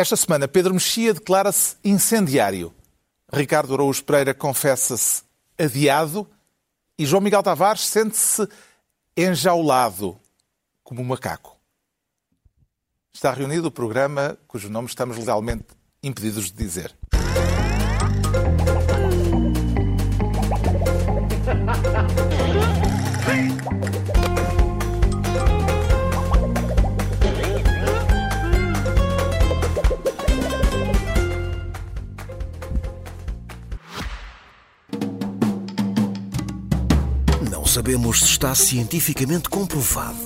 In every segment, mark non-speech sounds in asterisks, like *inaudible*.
Esta semana, Pedro Mexia declara-se incendiário. Ricardo Araújo Pereira confessa-se adiado e João Miguel Tavares sente-se enjaulado como um macaco. Está reunido o programa cujo nome estamos legalmente impedidos de dizer. Sabemos se está cientificamente comprovado,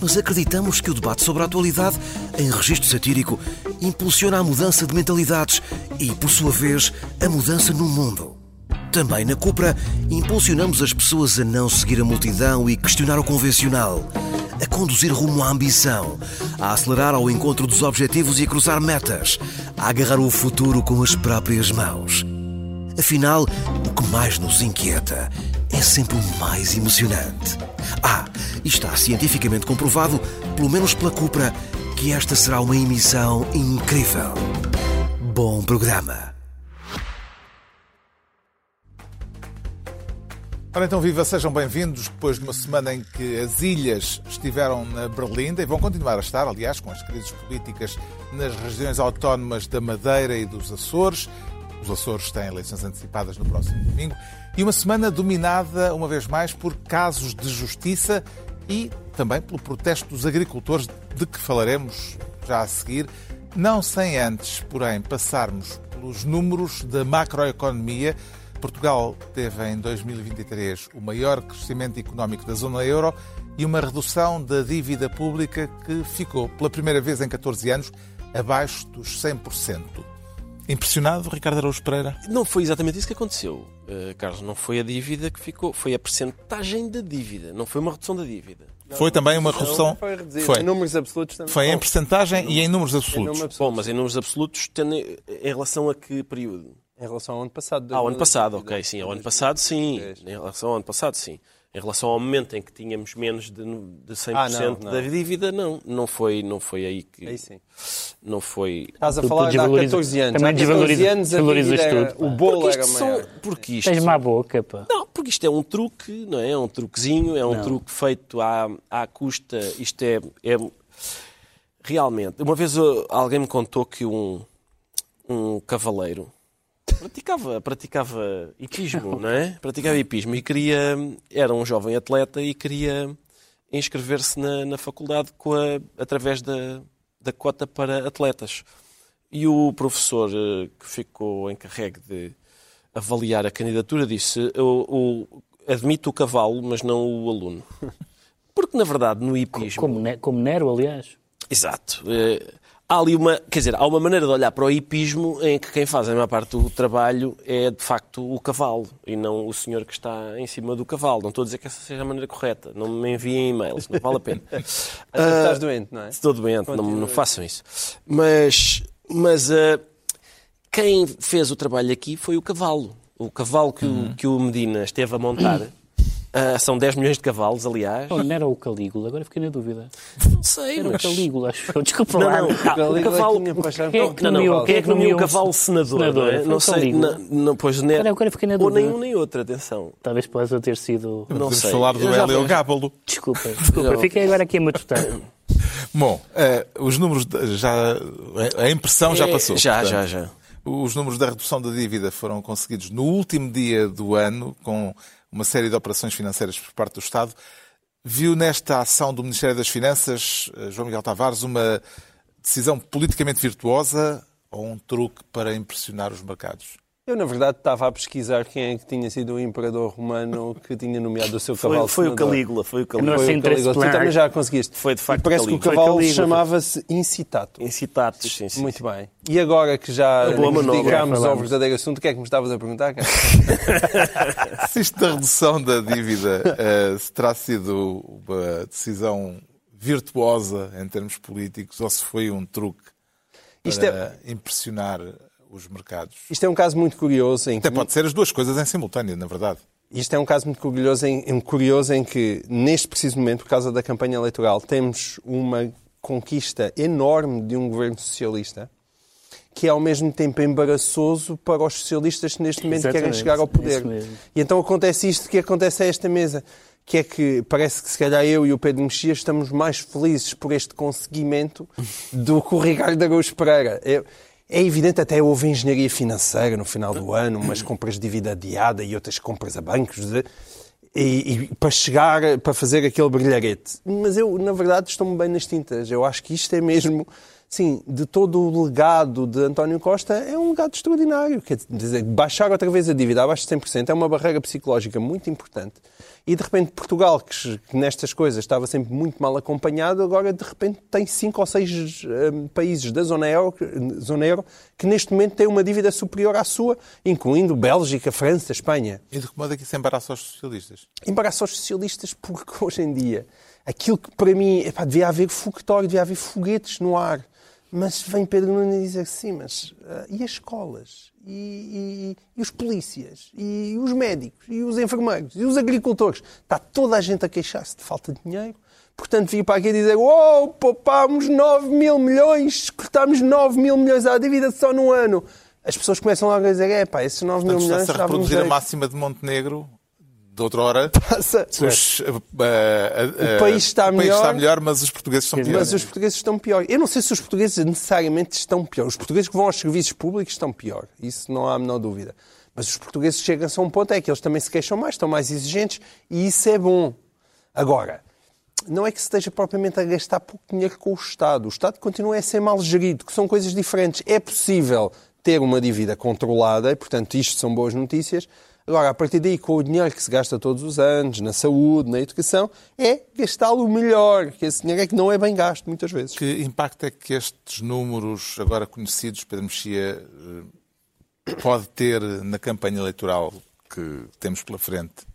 mas acreditamos que o debate sobre a atualidade, em registro satírico, impulsiona a mudança de mentalidades e, por sua vez, a mudança no mundo. Também na Cupra, impulsionamos as pessoas a não seguir a multidão e questionar o convencional, a conduzir rumo à ambição, a acelerar ao encontro dos objetivos e a cruzar metas, a agarrar o futuro com as próprias mãos. Afinal, o que mais nos inquieta é sempre o mais emocionante. Ah, e está cientificamente comprovado, pelo menos pela Cupra, que esta será uma emissão incrível. Bom programa. Ora então, viva, sejam bem-vindos depois de uma semana em que as ilhas estiveram na Berlinda e vão continuar a estar, aliás, com as crises políticas nas regiões autónomas da Madeira e dos Açores. Os Açores têm eleições antecipadas no próximo domingo. E uma semana dominada, uma vez mais, por casos de justiça e também pelo protesto dos agricultores, de que falaremos já a seguir. Não sem antes, porém, passarmos pelos números da macroeconomia. Portugal teve em 2023 o maior crescimento económico da zona euro e uma redução da dívida pública que ficou, pela primeira vez em 14 anos, abaixo dos 100%. Impressionado, Ricardo Araújo Pereira? Não foi exatamente isso que aconteceu, uh, Carlos. Não foi a dívida que ficou, foi a percentagem da dívida. Não foi uma redução da dívida. Foi também uma redução. Foi. Foi. Em números absolutos também. Foi em percentagem e em números em absolutos. absoluto. Bom, mas em números absolutos, tendo, em relação a que período? Em relação ao ano passado. Ao ano passado, 2022. ok, sim. Ao ano passado, sim. 2023. Em relação ao ano passado, sim. Em relação ao momento em que tínhamos menos de, de 100% Ah, não, não. da dívida, não. Não foi, não foi aí que... Aí sim. Não foi... Estás a Tu- falar de há desvaloriza- 14 anos. também há 14 desvaloriza- anos a desvalorizas era- tudo. O bolo Porque era isto, são, maior. porque isto Tens má boca, pá. Não, porque isto é um truque, não é? É um truquezinho, é um truque feito à, à custa. Isto é, é. Realmente. Uma vez uh, alguém me contou que um, um cavaleiro praticava, praticava hipismo, *laughs* não é? Praticava hipismo e queria. Era um jovem atleta e queria inscrever-se na, na faculdade a- através da, da cota para atletas. E o professor eh, que ficou encarregue de avaliar a candidatura disse: eu, eu admito o cavalo, mas não o aluno. *laughs* Porque, na verdade, no hipismo. Como, como Nero, aliás. Exato. Há ali uma, quer dizer, há uma maneira de olhar para o hipismo em que quem faz a maior parte do trabalho é de facto o cavalo e não o senhor que está em cima do cavalo. Não estou a dizer que essa seja a maneira correta. Não me enviem e-mails, não vale a pena. *laughs* Até estás doente, não é? Estou doente, não, não façam isso. Mas, mas eh, quem fez o trabalho aqui foi o cavalo. O cavalo que, o, que o Medina esteve a montar. Ah, são 10 milhões de cavalos, aliás. Ou não era o Calígula, agora fiquei na dúvida. Não sei, Era o mas... Calígula, acho eu. Desculpa Não, lá. não. O Calígula cavalo... Quem é que nomeou- Quem é que nomeou o cavalo senador? senador? não é? Não o sei. Não, não, pois, né? Agora- agora fiquei na Ou dúvida. nenhum nem outro, atenção. Talvez possa ter sido. Não Podemos sei. falar do já- Hélio Gábalo. Desculpa, desculpa. Fiquei agora aqui a matutar. *laughs* Bom, eh, os números de- já. A impressão já É, passou. Já, portanto. já, já. Os números da redução da dívida foram conseguidos no último dia do ano, com uma série de operações financeiras por parte do Estado. Viu nesta ação do Ministério das Finanças, eh, João Miguel Tavares, uma decisão politicamente virtuosa ou um truque para impressionar os mercados? Eu, na verdade, estava a pesquisar quem é que tinha sido o imperador romano que tinha nomeado o seu Foi, cavalo foi o senador. Calígula, foi o Calígula. Foi o interesse Calígula. Tu também já conseguiste. Foi de facto E parece que o Calígula. cavalo Calígula. chamava-se Incitato. Incitatos, sim, sim. Muito bem. E agora que já dedicámos ao verdadeiro assunto, o que é que me estavas a perguntar, cara? *laughs* Se isto da redução da dívida eh, se terá sido uma decisão virtuosa em termos políticos ou se foi um truque para Isto é- impressionar os mercados? Isto é um caso muito curioso em que Até pode ser as duas coisas em simultâneo, na verdade. Isto é um caso muito curioso em, um curioso em que, neste preciso momento, por causa da campanha eleitoral, temos uma conquista enorme de um governo socialista que é ao mesmo tempo embaraçoso para os socialistas que neste momento querem Exatamente, chegar ao poder. isso mesmo. E então acontece isto que acontece a esta mesa, que é que parece que se calhar eu e o Pedro Mexia estamos mais felizes por este conseguimento do que o Ricardo Araújo Pereira. É, é evidente, até houve engenharia financeira no final do ano, umas compras de dívida adiada e outras compras a bancos. de- e, e para chegar, para fazer aquele brilharete. Mas eu, na verdade, estou-me bem nas tintas. Eu acho que isto é mesmo, sim, de todo o legado de António Costa, é um legado extraordinário. Quer dizer, baixar outra vez a dívida abaixo de 100% é uma barreira psicológica muito importante. E, de repente, Portugal, que, nestas coisas estava sempre muito mal acompanhado, agora, de repente, tem cinco ou seis hum, países da zona euro, que- zona euro que, neste momento, têm uma dívida superior à sua, incluindo Bélgica, França, Espanha E de que modo é que isso embaraça os socialistas? embaraça os socialistas porque hoje em dia aquilo que para mim epá, devia haver foguetório, devia haver foguetes no ar. Mas vem Pedro Nunes dizer sim, mas ah, e as escolas? E, e- e os polícias? E os médicos? E os enfermeiros? E os agricultores? Está toda a gente a queixar-se de falta de dinheiro. Portanto, vir para aqui dizer uou, poupámos 9 mil milhões, cortámos 9 mil milhões à dívida só num ano. As pessoas começam logo a dizer, é pá, esses 9 mil Portanto, milhões está-se a reproduzir a máxima de Montenegro, de outra hora. Passa. Os, uh, uh, uh, O país está o país melhor. está melhor, mas os portugueses estão piores. Mas os portugueses estão pior. Eu não sei se os portugueses necessariamente estão pior. Os portugueses que vão aos serviços públicos estão pior. Isso não há a menor dúvida. Mas os portugueses chegam-se a um ponto é que eles também se queixam mais, estão mais exigentes e isso é bom. Agora, não é que se esteja propriamente a gastar pouco dinheiro com o Estado. O Estado continua a ser mal gerido, que são coisas diferentes. É possível ter uma dívida controlada e, portanto, isto são boas notícias. Agora, a partir daí, com o dinheiro que se gasta todos os anos, na saúde, na educação, é gastá-lo melhor, que esse dinheiro é que não é bem gasto, muitas vezes. Que impacto é que estes números agora conhecidos, Pedro Mexia, eh, pode ter na campanha eleitoral que temos pela frente?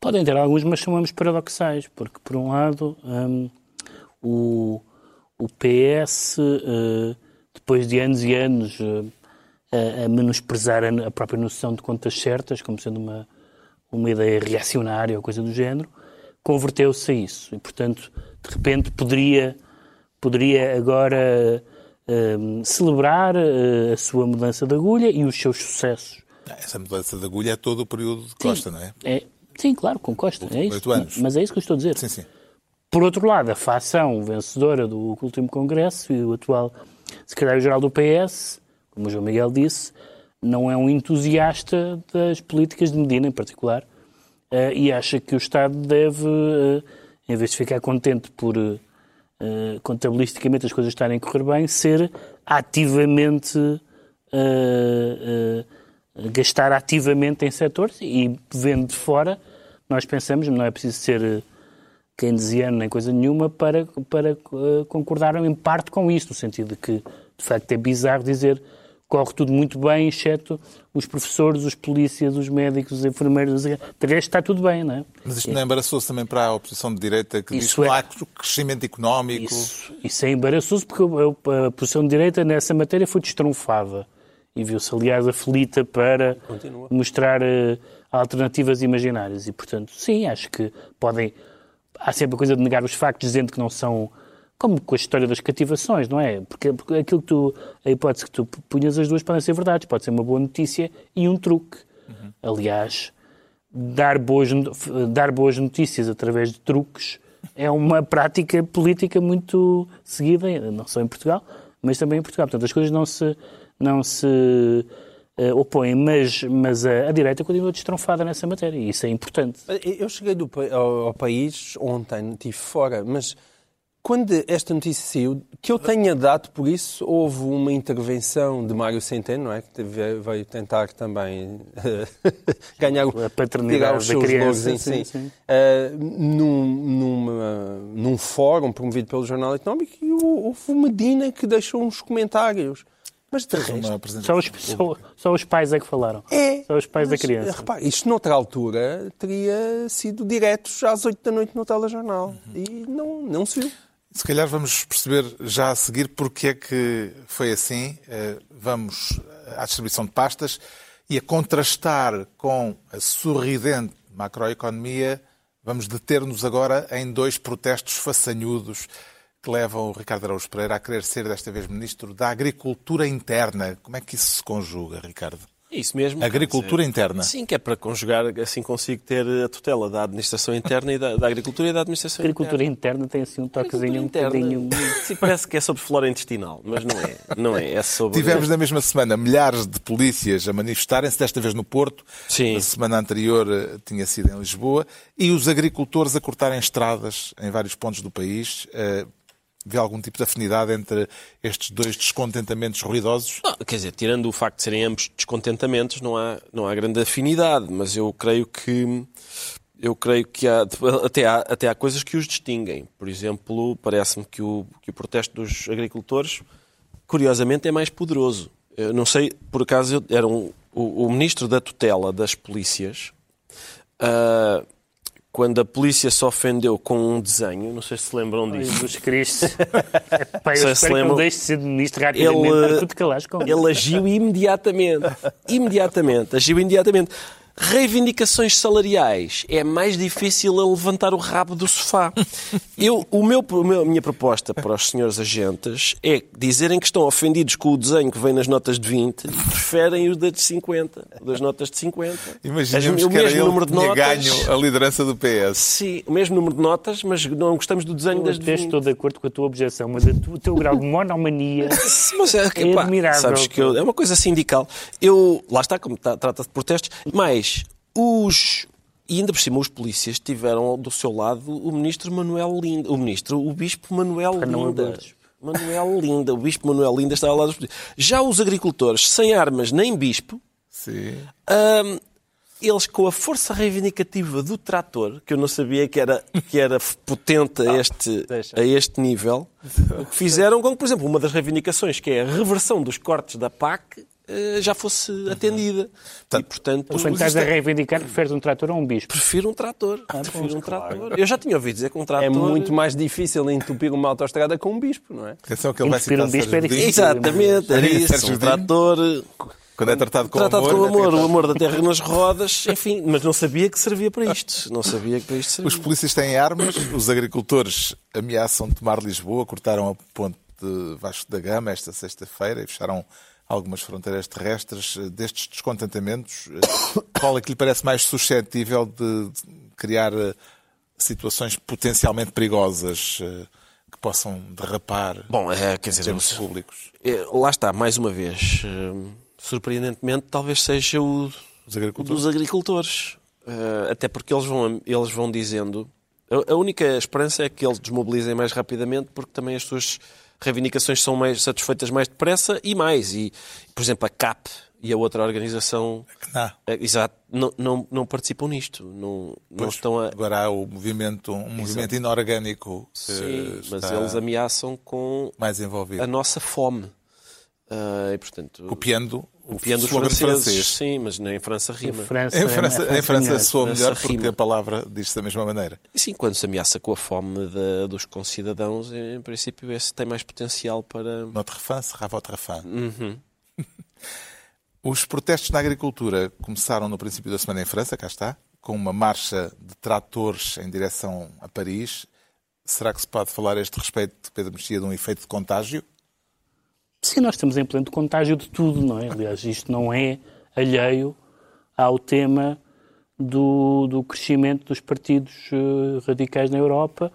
Podem ter alguns, mas chamamos paradoxais, porque, por um lado, hum, o, o PS, eh, depois de anos e anos eh, a, a menosprezar a, a própria noção de contas certas, como sendo uma, uma ideia reacionária ou coisa do género, converteu-se a isso. E, portanto, de repente, poderia, poderia agora hum, celebrar eh, a sua mudança de agulha e os seus sucessos. Essa mudança de agulha é todo o período de Costa, não é? É, sim, claro, com Costa. É isso. oito anos. Mas é isso que eu estou a dizer. Sim, sim. Por outro lado, a facção vencedora do último Congresso e o atual secretário-geral do PS, como o João Miguel disse, não é um entusiasta das políticas de Medina, em particular, eh, e acha que o Estado deve, eh, em vez de ficar contente por eh, contabilisticamente as coisas estarem a correr bem, ser ativamente gastar ativamente em setores e vendo de fora, nós pensamos, não é preciso ser keynesiano nem coisa nenhuma para, para concordar em parte com isso, no sentido de que, de facto, é bizarro dizer corre tudo muito bem, exceto os professores, os polícias, os médicos, os enfermeiros, de resto está tudo bem, não é? Mas isto não é embaraçoso também para a oposição de direita que diz Isso que não é- há crescimento económico? Isso, isso é embaraçoso porque a, a posição de direita nessa matéria foi destronfada e viu-se, aliás, aflita para mostrar eh, alternativas imaginárias. E, portanto, sim, acho que podem. Há sempre a coisa de negar os factos, dizendo que não são. Como com a história das cativações, não é? Porque, porque aquilo que tu. A hipótese que tu punhas as duas podem ser verdades. Pode ser uma boa notícia e um truque. Aliás, dar boas, dar boas notícias através de truques é uma *laughs* prática política muito seguida, não só em Portugal, mas também em Portugal. Portanto, as coisas não se, não se eh, opõem, mas, mas a, a direita continua destronfada nessa matéria e isso é importante. Eu cheguei do ao, ao país ontem, estive fora, mas quando esta notícia saiu, que eu tenha dado por isso, houve uma intervenção de Mário Centeno, não é? Que teve- veio tentar também *laughs* ganhar o, A paternidade tirar os da seus criança, louros sim, si. sim. Ah, num, numa- num fórum promovido pelo Jornal Económico e houve o Medina que deixou uns comentários. Mas de resto, Só os, só, só os pais é que falaram. é. Só os pais Mas, da criança. Repare, isto noutra altura teria sido diretos às 8 da noite no telejornal. Uhum. E não, não se viu. Se calhar vamos perceber já a seguir porque é que foi assim. Eh, Vamos à distribuição de pastas e a contrastar com a sorridente macroeconomia, vamos deter-nos agora em dois protestos façanhudos que levam o Ricardo Araújo Pereira a querer ser desta vez Ministro da Agricultura Interna. Como é que isso se conjuga, Ricardo? É isso mesmo. Agricultura dizer, interna. Sim, que é para conjugar, assim consigo ter a tutela da administração interna e da, da agricultura e da administração agricultura interna. tem assim um toquezinho um bocadinho... Sim, parece que é sobre flora intestinal, mas não é. Não é, é sobre... Tivemos na mesma semana milhares de polícias a manifestarem-se, desta vez no Porto. Sim. Na semana anterior eh, tinha sido em Lisboa. E os agricultores a cortarem estradas em vários pontos do país eh, Vê algum tipo de afinidade entre estes dois descontentamentos ruidosos? Não, quer dizer, tirando o facto de serem ambos descontentamentos, não há, não há grande afinidade, mas eu creio que eu creio que há, até, há, até há coisas que os distinguem. Por exemplo, parece-me que o, que o protesto dos agricultores, curiosamente, é mais poderoso. Eu não sei, por acaso, era um, o, o ministro da tutela das polícias. Uh, quando a polícia se ofendeu com um desenho, não sei se se lembram disso. Jesus Cristo. *laughs* Epá, eu se lembram. que não deixe de ser ministro rapidamente ele, tudo que com Ele agiu imediatamente. *laughs* imediatamente. Agiu imediatamente reivindicações salariais é mais difícil a levantar o rabo do sofá. Eu, o meu, a minha proposta para os senhores agentes é dizerem que estão ofendidos com o desenho que vem nas notas de 20 e preferem os das 50, das notas de 50. Imaginemos o mesmo número de notas. ganho a liderança do PS. Sim, o mesmo número de notas, mas não gostamos do desenho eu das de 20. Estou de acordo com a tua objeção, mas o teu grau de monomania *laughs* mas é, é pá, admirável. Sabes que eu, é uma coisa sindical. Eu, lá está, como tá, trata de protestos, mas os e ainda por cima os polícias tiveram do seu lado o ministro Manuel Linda, o ministro, o bispo Manuel Linda. Manuel Linda, o bispo Manuel Linda estava lá dos Já os agricultores sem armas nem bispo, Sim. Um, eles com a força reivindicativa do trator, que eu não sabia que era, que era potente a este, a este nível, fizeram com que, por exemplo, uma das reivindicações, que é a reversão dos cortes da PAC, já fosse atendida. Portanto, e, portanto, portanto estás a reivindicar que preferes um trator ou um bispo? Prefiro um trator. Ah, prefiro um claro. trator. Eu já tinha ouvido dizer que um trator... É muito mais difícil entupir uma autostrada com um bispo, não é? Atenção que ele vai citar um bispo é difícil. Exatamente, é isso. Um trator... Quando é tratado com tratado amor. com amor, o amor da terra nas rodas, enfim, mas não sabia que servia para isto. Não sabia que para isto servia. Os polícias têm armas, os agricultores ameaçam tomar Lisboa, cortaram a ponte de Vasco da Gama esta sexta-feira e fecharam algumas fronteiras terrestres, eh, destes descontentamentos, eh, qual é que lhe parece mais suscetível de criar eh, situações potencialmente perigosas que possam derrapar Bom, é, quer dizer, os públicos? É, lá está, mais uma vez, surpreendentemente, talvez seja o dos agricultores. Dos agricultores. Até porque eles vão, eles vão dizendo. A única esperança é que eles desmobilizem mais rapidamente, porque também as suas reivindicações são mais satisfeitas mais depressa e mais. E, por exemplo, a CAP e a outra organização não. É, exato, não, não, não participam nisto. Não, não estão a... Agora há o movimento, um movimento inorgânico Sim, mas eles ameaçam com mais envolvido. a nossa fome. Uh, e, portanto, copiando copiando os franceses, francês. Sim, mas nem em França rima. França, em França, é em França soa melhor porque rima. a palavra diz-se da mesma maneira. E sim, quando se ameaça com a fome de, dos concidadãos, em princípio esse tem mais potencial para... Notre faim sera votre faim. Uhum. *laughs* Os protestos na agricultura começaram no princípio da semana em França, cá está, com uma marcha de tratores em direção a Paris. Será que se pode falar a este respeito, Pedro Mexia, de um efeito de contágio? Sim, nós estamos em pleno contágio de tudo, não é? Aliás, isto não é alheio ao tema do, do crescimento dos partidos uh, radicais na Europa,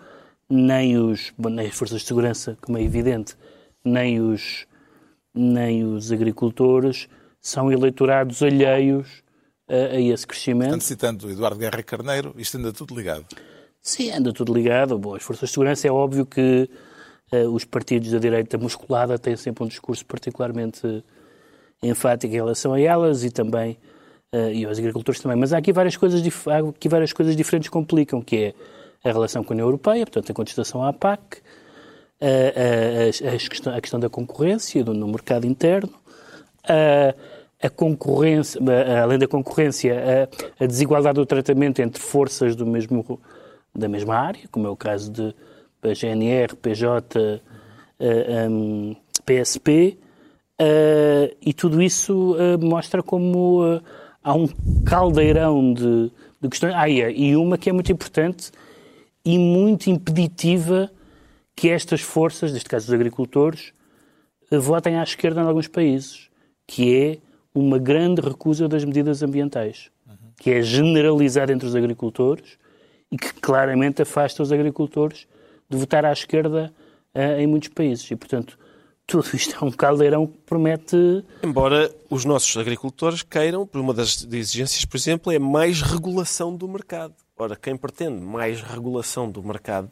nem, os, nem as forças de segurança, como é evidente, nem os, nem os agricultores são eleitorados alheios a, a esse crescimento. Portanto, citando Eduardo Guerra Carneiro, isto anda tudo ligado. Sim, anda tudo ligado. Bom, as forças de segurança é óbvio que os partidos da direita musculada têm sempre um discurso particularmente enfático em relação a elas e também uh, e aos agricultores também. Mas há aqui várias coisas há aqui várias coisas diferentes que complicam, que é a relação com a União Europeia, portanto a contestação à PAC, a, questão, a questão, da concorrência no, no mercado interno, a, concorrência, além da concorrência, a, desigualdade do tratamento entre forças do mesmo, da mesma área, como é o caso de GNR, PJ, um, PSP, uh, e tudo isso uh, mostra como uh, há um caldeirão de, de questões. Ah, e uma que é muito importante e muito impeditiva, que estas forças, neste caso os agricultores, votem à esquerda em alguns países, que é uma grande recusa das medidas ambientais, que é generalizada entre os agricultores e que claramente afasta os agricultores de votar à esquerda uh, em muitos países. E, portanto, tudo isto é um caldeirão que promete. Embora os nossos agricultores queiram, por uma das exigências, por exemplo, é mais regulação do mercado. Ora, quem pretende mais regulação do mercado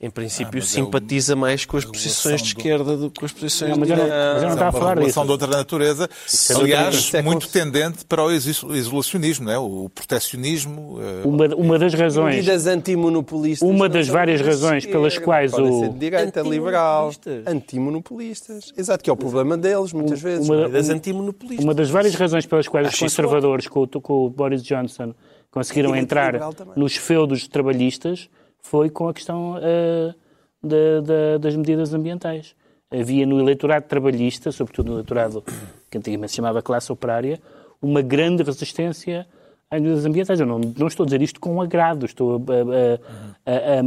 em princípio, ah, simpatiza é o... mais com as posições de esquerda do que com as posições não, de direita. Mas eu não estava a falar disso. de outra natureza, Isso aliás, é muito tendente para o isolacionismo, não é? o protecionismo. Eh, uma, uma das razões... Medidas antimonopolistas. Uma das várias razões pelas quais o... Ser de direita, liberal, antimonopolistas. Exato, que é o problema deles, muitas vezes. Uma, das antimonopolistas. Uma das várias razões pelas quais Acho os conservadores, com, com o Boris Johnson, conseguiram entrar nos feudos trabalhistas foi com a questão uh, de, de, das medidas ambientais. Havia no eleitorado trabalhista, sobretudo no eleitorado que antigamente se chamava classe operária, uma grande resistência às medidas ambientais. Eu não, não estou a dizer isto com agrado, estou a, a, a,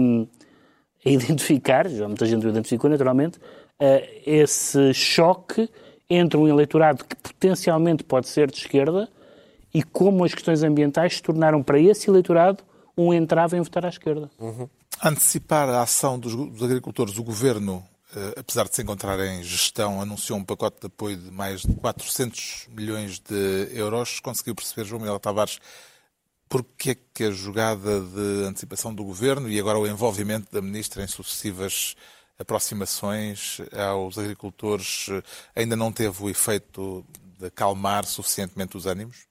a identificar, já muita gente o identificou naturalmente, esse choque entre um eleitorado que potencialmente pode ser de esquerda e como as questões ambientais se tornaram para esse eleitorado um entrave em votar à esquerda. Uhum. Antecipar a ação dos, dos agricultores, o governo, eh, apesar de se encontrar em gestão, anunciou um pacote de apoio de mais de 400 milhões de euros. Conseguiu perceber, João Miguel Tavares, porque é que a jogada de antecipação do governo e agora o envolvimento da ministra em sucessivas aproximações aos agricultores eh, ainda não teve o efeito de acalmar suficientemente os ânimos?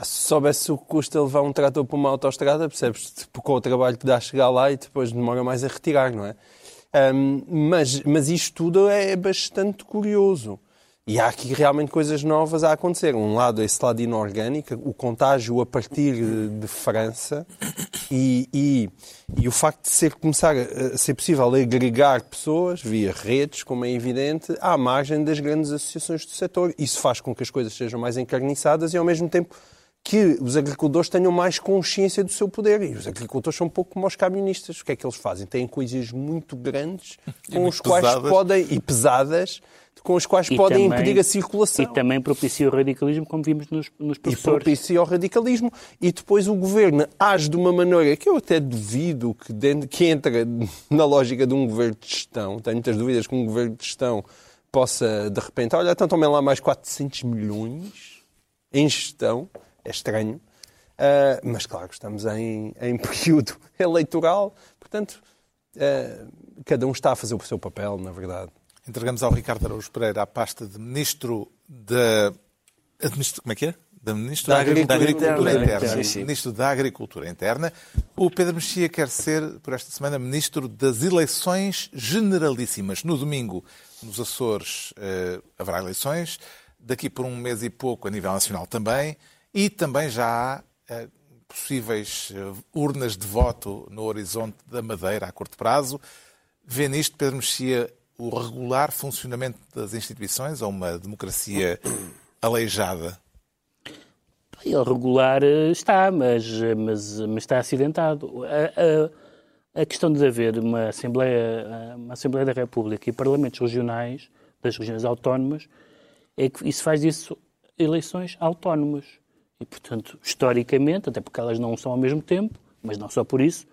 Ah, se soubesse o que custa levar um trator para uma autostrada, percebes? Tipo, com o trabalho que dá a chegar lá e depois demora mais a retirar, não é? Um, mas, mas isto tudo é bastante curioso. E há aqui realmente coisas novas a acontecer. Um lado, esse lado inorgânico, o contágio a partir de França e, e, e, o facto de ser, começar a ser possível agregar pessoas via redes, como é evidente, à margem das grandes associações do setor. Isso faz com que as coisas sejam mais encarniçadas e, ao mesmo tempo, que os agricultores tenham mais consciência do seu poder. E os agricultores são um pouco como os camionistas. O que é que eles fazem? Têm coisas muito grandes com os quais pesadas. podem, e pesadas, com os quais e podem também, impedir a circulação. E também propicia o radicalismo, como vimos nos, nos professores. E propicia o radicalismo. E depois o governo age de uma maneira que eu até duvido que, dentro, que entra na lógica de um governo de gestão. Tenho muitas dúvidas que um governo de gestão possa, de repente, olha, então tomem lá mais 400 milhões em gestão é estranho. Uh, mas claro, estamos em, em *laughs* período eleitoral, portanto, uh, cada um está a fazer o seu papel, na verdade. Entregamos ao Ricardo Araújo Pereira a pasta de Ministro da. Como é que é? Da Ministro da, Agricultura, da Agricultura Interna. Interna. Sim, sim. Ministro da Agricultura Interna. O Pedro Mexia quer ser, por esta semana, Ministro das Eleições Generalíssimas. No domingo, nos Açores, uh, haverá eleições. Daqui por um mês e pouco, a nível nacional também. E também já há eh, possíveis eh, urnas de voto no horizonte da Madeira a curto prazo. Vê nisto, Pedro Mexia, o regular funcionamento das instituições ou uma democracia *coughs* aleijada? Ele regular eh, está, mas, mas, mas está acidentado. A, a, a, questão de haver uma Assembleia, uma Assembleia da República e parlamentos regionais, das regiões autónomas, é que isso faz disso eleições autónomas. E, portanto, historicamente, até porque elas não são ao mesmo tempo, mas não só por isso,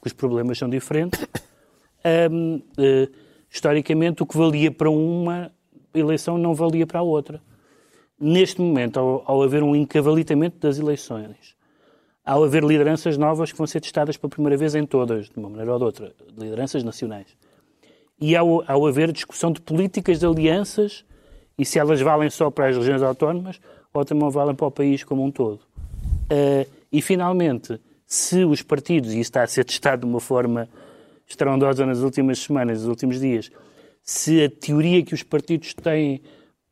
que os problemas são diferentes, *coughs* um, uh, eh, historicamente o que valia para uma eleição não valia para a outra. Neste momento, ao, ao haver um encavalitamento das eleições, ao haver lideranças novas que vão ser testadas pela primeira vez em todas, de uma maneira ou de outra, lideranças nacionais, e ao, ao haver discussão de políticas de alianças e se elas valem só para as regiões autónomas ou também valem para o país como um todo. Uh, e, finalmente, se os partidos, e isso está a ser testado de uma forma estrondosa nas últimas semanas, nos últimos dias, se a teoria que os partidos têm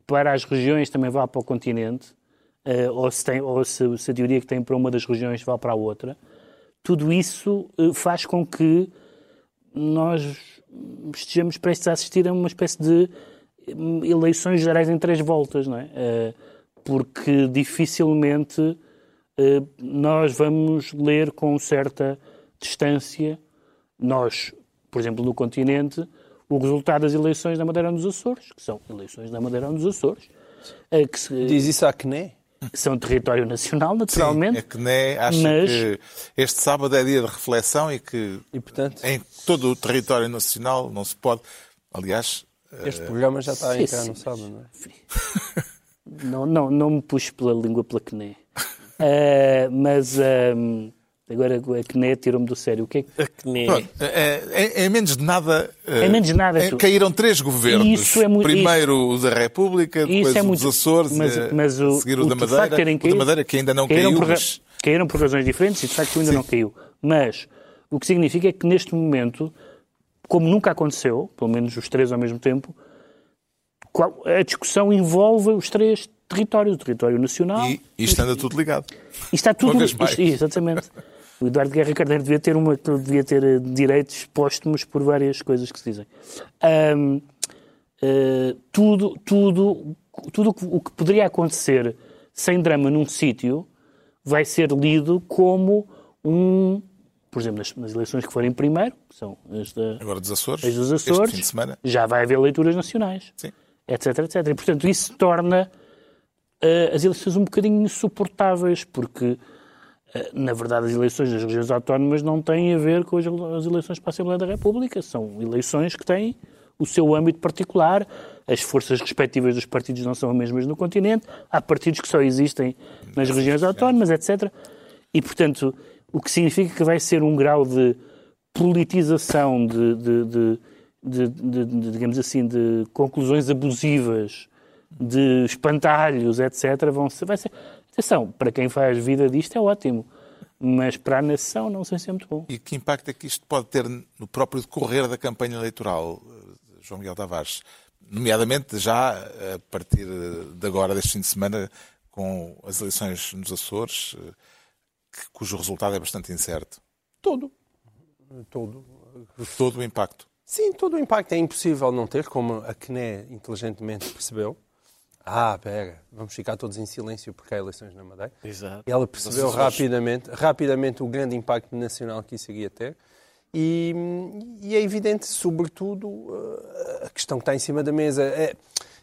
para as regiões também vale para o continente, uh, ou, se, tem, ou se, se, a teoria que têm para uma das regiões vale para a outra, tudo isso uh, faz com que nós estejamos prestes a assistir a uma espécie de hum, eleições gerais em três voltas, não é? Uh, porque dificilmente eh, nós vamos ler com certa distância, nós, por exemplo, no continente, o resultado das eleições da Madeira nos Açores, que são eleições da Madeira nos Açores, eh, que se- Diz isso à CNE? são território nacional, Sim, naturalmente. é que nem acha mas- que este sábado é dia de reflexão e que E, portanto, em todo o território nacional não se pode. Aliás, este programa já está a sim, entrar sim, no sábado, não é? *laughs* Não, não, não me puxo pela língua pela CNE. *laughs* Eh, mas ehm, agora a CNE tirou-me do sério. O que é que... A CNE. pronto, é, é- é menos de nada. eh, É menos de nada, é- caíram três governos. Isso é muito- Primeiro o da República, depois Isso é o muito- dos Açores, mas- eh, mas o- seguir o, o da Madeira. terem o da caído- Madeira que ainda não caíram caiu, por, mas caíram por razões diferentes e de facto ainda não caiu. Mas o que significa é que neste momento, como nunca aconteceu, pelo menos os três ao mesmo tempo, a discussão envolve os três territórios, o território nacional. e isto anda tudo ligado. E está tudo. Isto- *laughs* exatamente. O Eduardo Guerra Carneiro devia ter, uma, devia ter eh, direitos póstumos por várias coisas que se dizem. Ahm, eh, tudo, tudo, tudo o que poderia acontecer sem drama num sítio vai ser lido como um. Por exemplo, nas, nas eleições que forem primeiro, que são as, da, Agora dos Açores, as dos Açores, já vai haver leituras nacionais Sim. Etc, etc. E, portanto, isso torna eh, as eleições um bocadinho insuportáveis, porque, eh, na verdade, as eleições das regiões autónomas não têm a ver com as eleições para a Assembleia da República. São eleições que têm o seu âmbito particular. As forças respectivas dos partidos não são as mesmas no continente. Há partidos que só existem nas regiões autónomas, etc. E, portanto, o que significa que vai ser um grau de politização de, de- de- de- de- de, digamos assim, de conclusões abusivas, de espantalhos, etc., vão ser, vai ser. Atenção, para quem faz vida disto é ótimo, mas para a nação não sei se é muito bom. E que impacto é que isto pode ter no próprio decorrer da campanha eleitoral, eh, João Miguel Tavares? Nomeadamente já a partir de agora, deste fim de semana, com as eleições nos Açores, eh, que- cujo resultado é bastante incerto. Todo. Todo. Todo o impacto. Sim, todo o impacto é impossível não ter, como a CNE inteligentemente percebeu. Ah, pera, vamos ficar todos em silêncio porque há eleições na Madeira. Exato. Ela percebeu rapidamente, rapidamente o grande impacto nacional que isso iria ter. E, e é evidente, sobretudo, eh, a questão que está em cima da mesa é.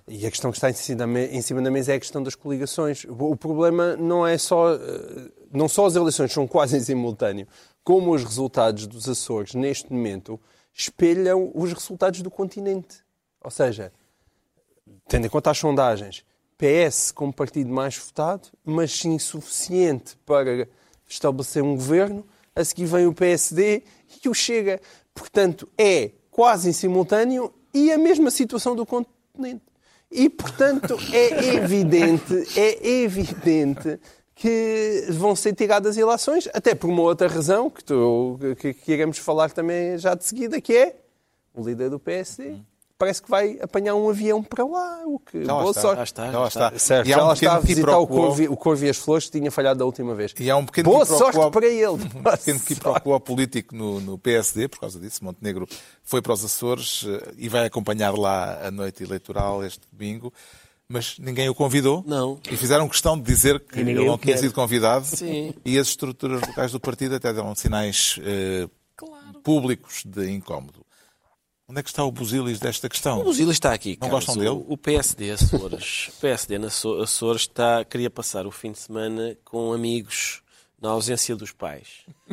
E a questão que está em cima da mesa é a questão das coligações. O o problema não é só. eh, Não só as eleições são quase em simultâneo, como os resultados dos Açores, neste momento, espelham os resultados do continente. Ou seja, tendo em conta as sondagens, PS como partido mais votado, mas insuficiente para estabelecer um governo. A seguir vem o PSD e o Chega. Portanto, é quase em simultâneo e a mesma situação do continente. E, portanto, é *laughs* evidente, é evidente que vão ser tiradas eleições, até por uma outra razão que, tu, que, que iremos falar também já de seguida, que é o líder do PSD. Parece que vai apanhar um avião para lá, o que Já boa está. sorte. Já está, Já já está. está. Certo, E há já um lá está a visitar o. Corvo, o Corvo e as Flores, que tinha falhado da última vez. E há um pequeno Boa sorte para ele. *laughs* Um pequeno quiproquo político no, no PSD, por causa disso. Montenegro foi para os Açores eh, e vai acompanhar lá a noite eleitoral este domingo, mas ninguém o convidou. Não. E fizeram questão de dizer que ninguém ele não tinha sido convidado. Sim. E as estruturas locais do partido até deram sinais eh, públicos de incómodo. Onde é que está o busilis desta questão? O Zila está aqui. Não Carlos. gostam dele? O, PSD Açores, *laughs* o PSD na Aço- Açores está, queria passar o fim de semana com amigos na ausência dos pais.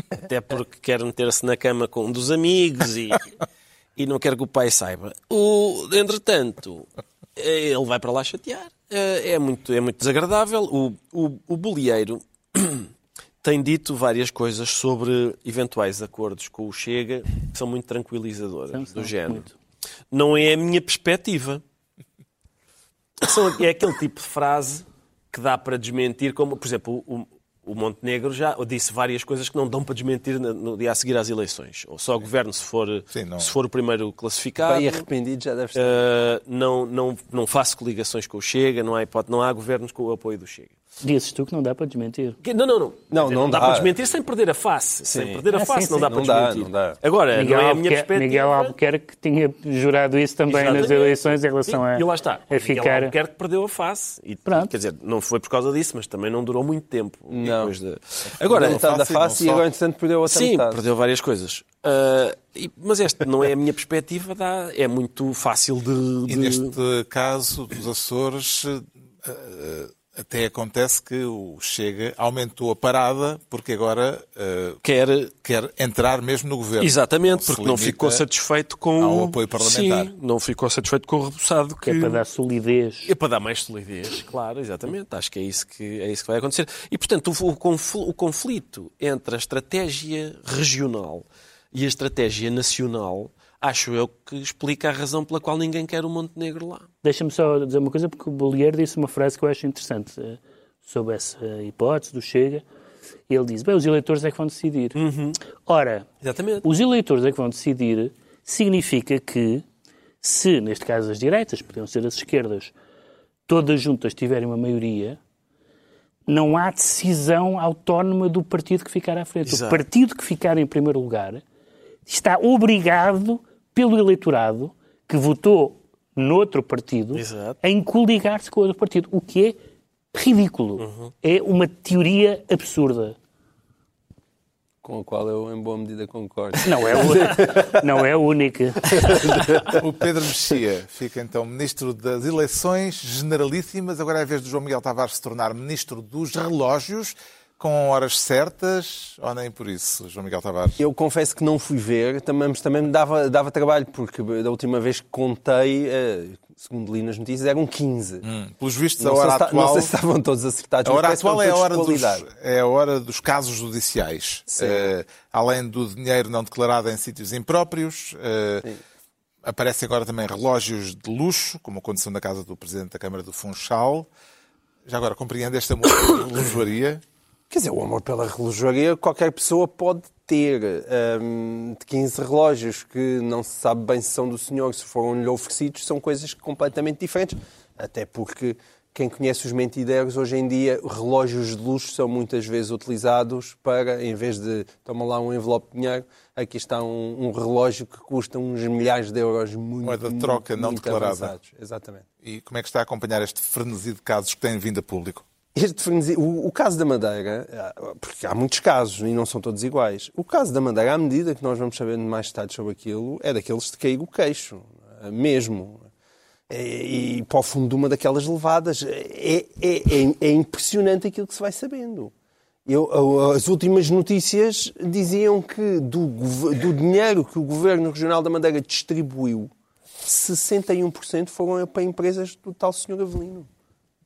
Até porque quer meter-se na cama com um dos amigos e, e não quer que o pai saiba. O, entretanto, ele vai para lá chatear. Eh, É muito, é muito desagradável. O, o, o bolieiro *clears throat* tem dito várias coisas sobre eventuais acordos com o Chega que são muito tranquilizadoras, São, são, do género. muito. Não é a minha perspectiva. São- É aquele tipo de frase que dá para desmentir, como, por exemplo, o, o Montenegro já disse várias coisas que não dão para desmentir no, dia a seguir às eleições. Ou só o governo se for, Sim, não. se for o primeiro classificado. Bem arrependido já deve estar. Uh, não, não, não faço coligações com o Chega, não há, hipótese, não há governos com o apoio do Chega. Dizes tu que não dá para desmentir. Que- Não, não, não. Não, Quer não dá dá. para desmentir sem perder a face. Sem perder a Ah, face sim, não sim. dá Não para dá, desmentir. não dá. Agora, Miguel, não é a minha perspectiva. Miguel Albuquerque tinha jurado isso também nas Exatamente. eleições em relação a, E lá está. a Miguel ficar. Albuquerque perdeu a face. E, Pronto. Quer dizer, não foi por causa disso, mas também não durou muito tempo. Não. Depois de... Agora, metade da face e não face e agora, entretanto, perdeu a outra Sim, metade. perdeu várias coisas. Ah, e- mas esta não é a minha perspectiva, dá, é muito fácil de. E de- neste caso dos Açores, eh, até acontece que o Chega aumentou a parada porque agora eh, Quer. quer entrar mesmo no governo. Exatamente, se porque não ficou satisfeito com. ao apoio parlamentar. Sim, não ficou satisfeito com o rebuçado que. Que é para dar solidez. É para dar mais solidez, claro, exatamente. Acho que é isso que, é isso que vai acontecer. E, portanto, o, o o conflito entre a estratégia regional e a estratégia nacional, acho eu que explica a razão pela qual ninguém quer o Montenegro lá. Deixa-me só dizer uma coisa, porque o Bollier disse uma frase que eu acho interessante eh, sobre essa hipótese do Chega. Ele diz: bem, os eleitores é que vão decidir. Ora, Exatamente. os eleitores é que vão decidir significa que, se, neste caso, as direitas, podiam ser as esquerdas, todas juntas tiverem uma maioria, não há decisão autónoma do partido que ficar à frente. Exato. O partido que ficar em primeiro lugar está obrigado pelo eleitorado que votou noutro partido Exato. em coligar-se com outro partido, o que é ridículo. É uma teoria absurda. Com a qual eu, em boa medida, concordo. Não é, a- *laughs* não é a única. O Pedro Mexia fica então ministro das eleições generalíssimas. Agora é a vez do João Miguel Tavares se tornar ministro dos relógios, com horas certas, ou nem por isso, João Miguel Tavares? Eu confesso que não fui ver, também, mas também me dava, dava trabalho, porque da última vez que contei, eh, segundo li nas notícias, eram 15. Hum, Pelos vistos, Não, a hora se, está- atual... não sei se estavam todos acertados, A hora atual é a hora, dos, é a hora dos casos judiciais. Eh, além do dinheiro não declarado em sítios impróprios, eh, aparecem agora também relógios de luxo, como aconteceu na casa do Presidente da Câmara do Funchal. Já agora, compreende esta relojoaria? *coughs* Quer dizer, o amor pela relojoaria qualquer pessoa pode ter. Hum, de 15 relógios que não se sabe bem se são do senhor, se foram-lhe oferecidos, são coisas completamente diferentes. Até porque quem conhece os mentideiros, hoje em dia, relógios de luxo são muitas vezes utilizados para, em vez de toma lá um envelope de dinheiro, aqui está um, um relógio que custa uns milhares de euros muito, Moeda de troca muito, não muito declarada. avançados. Exatamente. E como é que está a acompanhar este frenesi de casos que têm vindo a público? Este o, o caso da Madeira, ah, porque há muitos casos e não são todos iguais. O caso da Madeira, à medida que nós vamos sabendo mais detalhes sobre aquilo, é daqueles de cair o queixo, ah, mesmo. E, e para o fundo de uma daquelas levadas. É, é, é, é impressionante aquilo que se vai sabendo. Eu- as últimas notícias diziam que do, do dinheiro que o Governo Regional da Madeira distribuiu, 61% foram para empresas do tal Sr. Avelino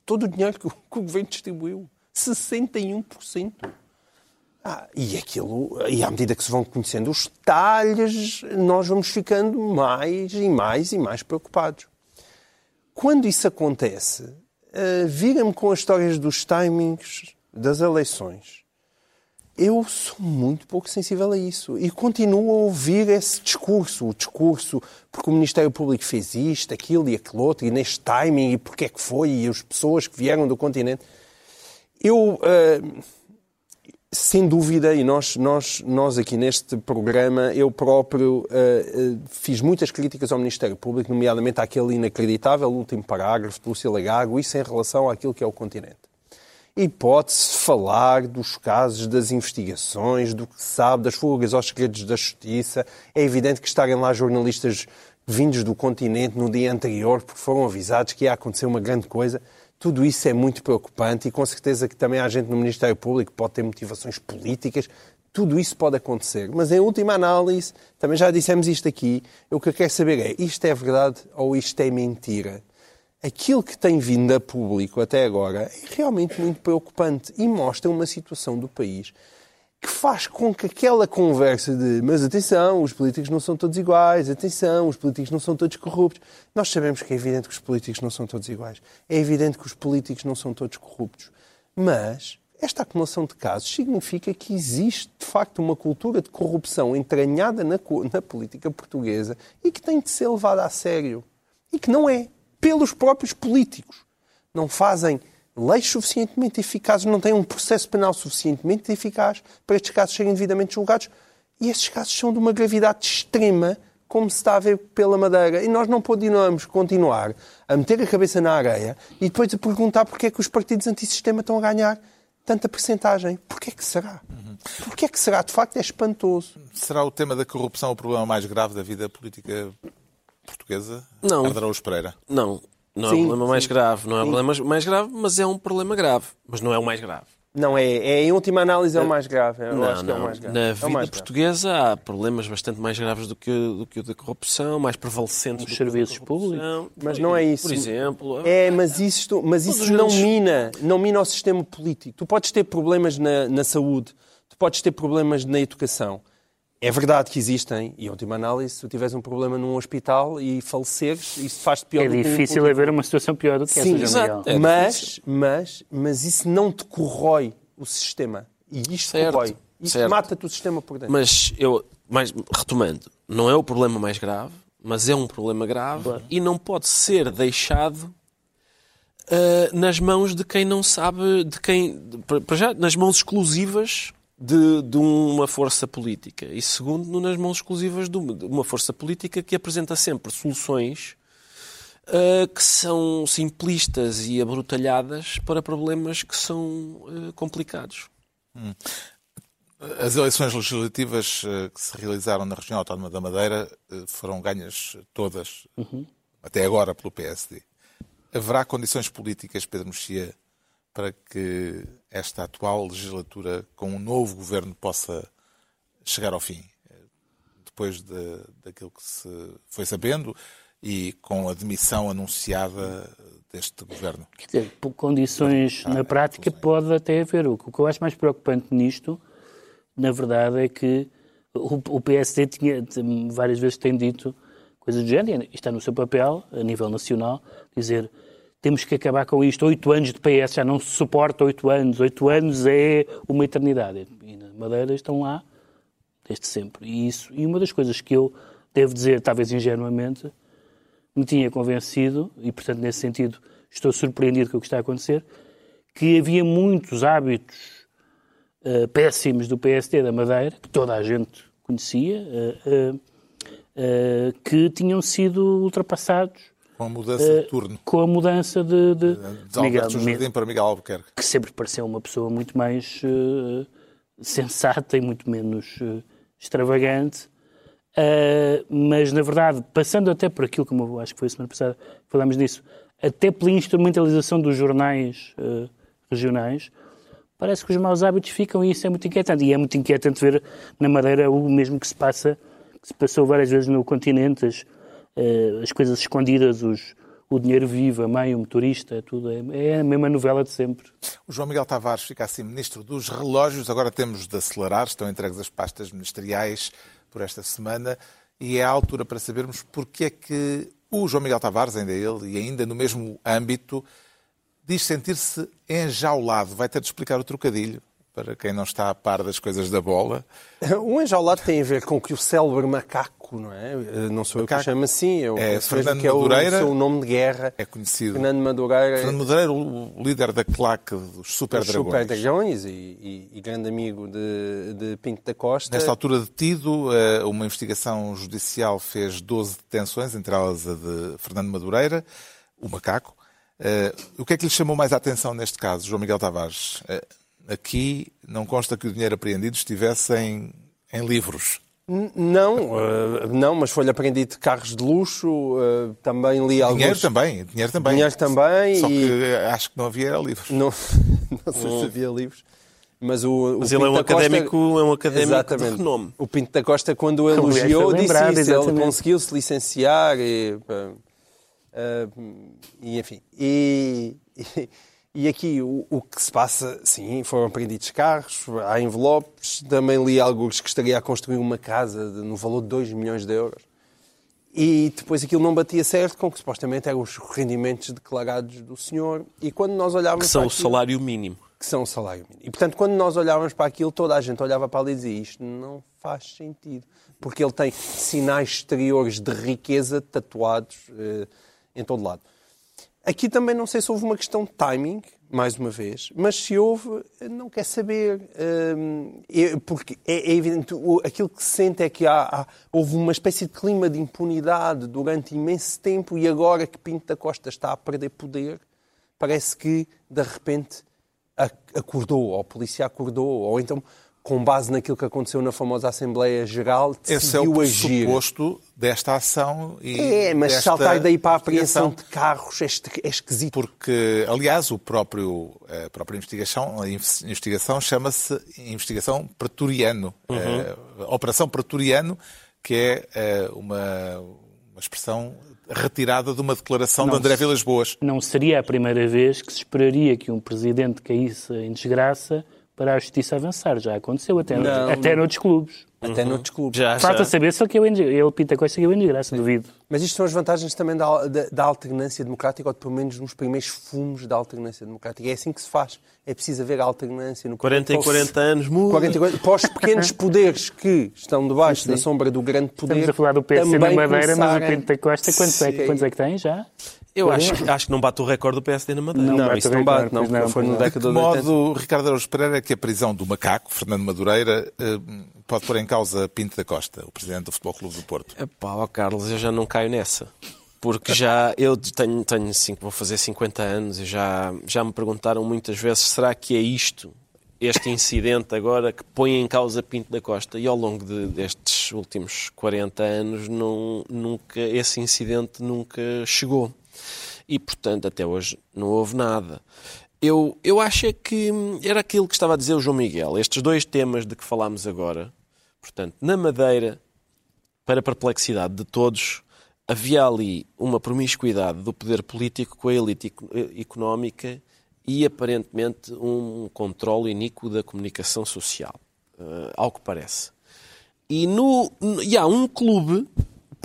todo o dinheiro que o, que o governo distribuiu. 61%. Ah, e aquilo, e à medida que se vão conhecendo os detalhes, nós vamos ficando mais e mais e mais preocupados. Quando isso acontece, uh, vira-me com as histórias dos timings das eleições. Eu sou muito pouco sensível a isso e continuo a ouvir esse discurso, o discurso porque o Ministério Público fez isto, aquilo e aquilo outro, e neste timing, e porque é que foi, e as pessoas que vieram do continente. Eu, eh, sem dúvida, e nós, nós, nós aqui neste programa, eu próprio eh, eh, fiz muitas críticas ao Ministério Público, nomeadamente àquele inacreditável último parágrafo de Lúcia Lagago, isso em relação àquilo que é o continente. E pode-se falar dos casos, das investigações, do que se sabe, das fugas aos segredos da justiça. É evidente que estarem lá jornalistas vindos do continente no dia anterior, porque foram avisados que ia acontecer uma grande coisa. Tudo isso é muito preocupante e com certeza que também há gente no Ministério Público que pode ter motivações políticas. Tudo isso pode acontecer. Mas em última análise, também já dissemos isto aqui, o que eu quero saber é isto é verdade ou isto é mentira? Aquilo que tem vindo a público até agora é realmente muito preocupante e mostra uma situação do país que faz com que aquela conversa de mas atenção, os políticos não são todos iguais, atenção, os políticos não são todos corruptos. Nós sabemos que é evidente que os políticos não são todos iguais. É evidente que os políticos não são todos corruptos. Mas esta acumulação de casos significa que existe, de facto, uma cultura de corrupção entranhada na, na política portuguesa e que tem de ser levada a sério. E que não é pelos próprios políticos. Não fazem leis suficientemente eficazes, não têm um processo penal suficientemente eficaz para estes casos serem devidamente julgados. E estes casos são de uma gravidade extrema, como se está a ver pela Madeira. E nós não podemos continuar a meter a cabeça na areia e depois a perguntar porque é que os partidos antissistema estão a ganhar tanta percentagem. Porquê que será? Porquê que será? De facto, é espantoso. Será o tema da corrupção o problema mais grave da vida política portuguesa? Não. Araújo Pereira. Não, não Sim, é o problema mais sim. grave. Não é o problema mais grave, mas é um problema grave. Mas não é o mais grave. Não, é, é em última análise é o mais grave. Eu não, acho que é o não. mais grave. Na É o vida mais grave. portuguesa há problemas bastante mais graves do que, do que o da corrupção, mais prevalecentes Os serviços corrupção. Mas não é isso. Por exemplo, É, mas isto, mas isso não grandes- mina, não mina o sistema político. Tu podes ter problemas na, na saúde, tu podes ter problemas na educação. É verdade que existem, e em última análise, se tu tiveres um problema num hospital e faleceres, isso faz-te pior É do que um difícil político. haver uma situação pior do que Sim, essa, exato. É mas, mas, mas isso não te corrói o sistema. E isto Certo, corrói. Isto mata-te o sistema por dentro. Mas eu, mais, retomando, não é o problema mais grave, mas é um problema grave e não pode ser deixado ah, nas mãos de quem não sabe, de quem, para já, nas mãos exclusivas de, de uma força política. E segundo, nas mãos exclusivas de uma, força política que apresenta sempre soluções ah, que são simplistas e abrutalhadas para problemas que são ah, complicados. As eleições legislativas eh, que se realizaram na região autónoma da Madeira foram ganhas todas, até agora, pelo PSD. Haverá condições políticas, Pedro Mexia, para que esta atual legislatura, com um novo governo, possa chegar ao fim? Depois de, daquilo que se foi sabendo e com a demissão anunciada deste governo. Quer dizer, por condições na prática pode até haver. O que eu acho mais preocupante nisto, na verdade, é que o, PSD tinha, várias vezes tem dito coisas do género, e está no seu papel, a nível nacional, dizer temos que acabar com isto. Oito anos de PS já não se suporta oito anos. Oito anos é uma eternidade. E na Madeira estão lá desde sempre. E, isso, e uma das coisas que eu devo dizer, talvez ingenuamente, me tinha convencido, e portanto, nesse sentido, estou surpreendido com o que está a acontecer, que havia muitos hábitos eh, péssimos do PSD da Madeira, que toda a gente conhecia, eh, eh, que tinham sido ultrapassados Com a mudança de turno. com a mudança de, de De Alberto Jardim para Miguel Albuquerque. que sempre pareceu uma pessoa muito mais eh, sensata e muito menos eh, extravagante. Eh, mas, na verdade, passando até por aquilo, como eu acho que foi a semana passada, falámos nisso, até pela instrumentalização dos jornais eh, regionais, parece que os maus hábitos ficam e isso é muito inquietante. E é muito inquietante ver na Madeira o mesmo que se passa, que se passou várias vezes no continente, as, eh, as coisas escondidas, os, o dinheiro vivo, a mãe, o motorista, tudo. É, é a mesma novela de sempre. O João Miguel Tavares fica assim ministro dos relógios. Agora temos de acelerar. Estão entregues as pastas ministeriais por esta semana e é a altura para sabermos porque é que o João Miguel Tavares, ainda ele, e ainda no mesmo âmbito, diz sentir-se enjaulado. Vai ter de explicar o trocadilho para quem não está a par das coisas da bola. O enjaulado tem a ver com que o célebre macaco, não é? Eh, Não sou eu que o chamo assim, eu É mesmo Fernando que é o Madureira. seu nome de guerra. É conhecido. Fernando Madureira. Fernando Madureira, o líder da claque dos Super Os Dragões. Super Dragões e, e- e grande amigo de, de Pinto da Costa. Nesta altura detido, eh, uma investigação judicial fez 12 detenções, entre elas a de Fernando Madureira, o macaco. Eh, O que é que lhe chamou mais a atenção neste caso, João Miguel Tavares? Aqui não consta que o dinheiro apreendido estivesse em, em livros. Não, eh, não, mas foi-lhe apreendido carros de luxo, eh, também li alguns... Dinheiro também, dinheiro também. Dinheiro também Só e- que eh, acho que não havia livros. Não, *laughs* não sei se havia livros. Mas, o, Mas o ele é um Costa- académico, é um académico Exatamente. de renome. O Pinto da Costa, quando o Aliás, elogiou, disse lembrado, isso. Ele exatamente. conseguiu se licenciar e, ah, e enfim. E, *laughs* e, e aqui o, o que se passa, sim, foram apreendidos carros, há envelopes. Também li alguns que estaria a construir uma casa de- no valor de 2 milhões de euros. E depois aquilo não batia certo com o que supostamente eram os rendimentos declarados do senhor. E quando nós olhávamos Que são para o aquilo- salário mínimo. que são o salário mínimo. E, portanto, quando nós olhávamos para aquilo, toda a gente olhava para ali e dizia isto não faz sentido. Porque ele tem sinais exteriores de riqueza tatuados eh, em todo lado. Aqui também não sei se houve uma questão de timing, mais uma vez, mas se houve, não quer saber. Hum, porque é, é evidente, aquilo que se sente é que há, houve uma espécie de clima de impunidade durante imenso tempo e agora que Pinto da Costa está a perder poder, parece que, de repente, acordou, ou a polícia acordou, ou então, com base naquilo que aconteceu na famosa Assembleia Geral, Esse é decidiu o pressuposto desta ação e É, mas desta saltar daí para a apreensão de carros é, é esquisito. Porque, aliás, o próprio, a própria investigação, a investigação chama-se Investigação Pretoriano. Uhum. Eh, Operação Pretoriano, que é eh, uma, uma expressão retirada de uma declaração de Não André se- Vilas Boas. Não seria a primeira vez que se esperaria que um presidente caísse em desgraça para a justiça avançar. Já aconteceu até, Não, até não. noutros clubes. Até noutros clubes. Já, Falta já. saber se ele desgraça. Ele, Pinta Costa, caiu em desgraça, duvido. Mas isto são as vantagens também da, da, da alternância democrática, ou pelo menos nos primeiros fumos da alternância democrática. É assim que se faz. É preciso haver alternância no 40 e para os- 40 anos, muda. 40 e 40 para os pequenos *laughs* poderes que estão debaixo da sombra do grande poder. Estamos a falar do PS na Madeira, mas o Pinta Costa, quantos é, que- Sim. quantos é que tem já? Eu acho, acho que não bate o recorde do PSD na Madeira. Não Não, isso não bate, não, não, foi pois no não. De década de 80. modo, Ricardo Araújo Pereira, que a prisão do macaco, Fernando Madureira, eh, pode pôr em causa Pinto da Costa, o presidente do Futebol Clube do Porto? Epá, ó Carlos, eu já não caio nessa. Porque já eu tenho, tenho cinco, vou fazer 50 anos e já, já me perguntaram muitas vezes será que é isto, este incidente agora que põe em causa Pinto da Costa? E ao longo de- destes últimos 40 anos não, nunca, esse incidente nunca chegou. E portanto até hoje não houve nada. Eu, eu acho é que era aquilo que estava a dizer o João Miguel. Estes dois temas de que falámos agora, portanto, na Madeira para a perplexidade de todos, havia ali uma promiscuidade do poder político com a elite eh, económica e aparentemente um controle iníquo da comunicação social, eh, ao que parece. E, no- e há um clube,